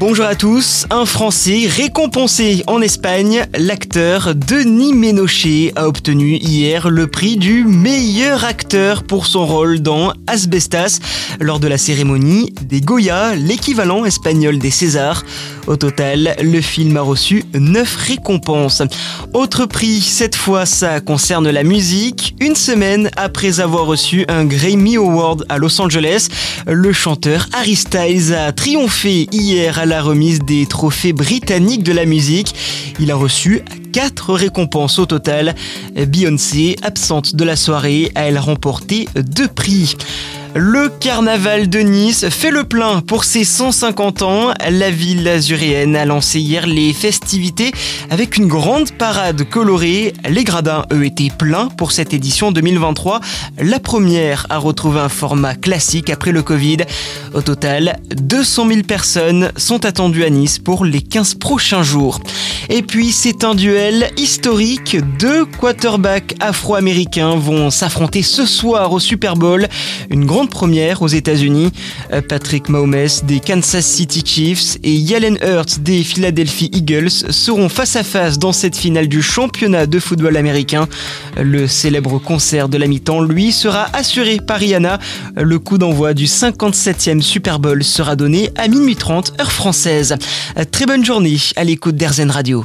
Bonjour à tous. Un Français récompensé en Espagne, l'acteur Denis Ménochet a obtenu hier le prix du meilleur acteur pour son rôle dans Asbestas lors de la cérémonie des Goya, l'équivalent espagnol des Césars. Au total, le film a reçu 9 récompenses. Autre prix, cette fois ça concerne la musique. Une semaine après avoir reçu un Grammy Award à Los Angeles, le chanteur Harry Styles a triomphé hier à la remise des trophées britanniques de la musique. Il a reçu 4 récompenses au total. Beyoncé, absente de la soirée, a elle remporté 2 prix. Le carnaval de Nice fait le plein pour ses 150 ans. La ville azuréenne a lancé hier les festivités avec une grande parade colorée. Les gradins, eux, étaient pleins pour cette édition 2023. La première a retrouvé un format classique après le Covid. Au total, 200 000 personnes sont attendues à Nice pour les 15 prochains jours. Et puis, c'est un duel historique. Deux quarterbacks afro-américains vont s'affronter ce soir au Super Bowl. Une grande première aux États-Unis. Euh, Patrick Mahomes des Kansas City Chiefs et Yalen Hurts des Philadelphia Eagles seront face à face dans cette finale du championnat de football américain. Le célèbre concert de la mi-temps, lui, sera assuré par Rihanna. Le coup d'envoi du 57e Super Bowl sera donné à minuit 30 heure française. Euh, très bonne journée à l'écoute d'Airzen Radio.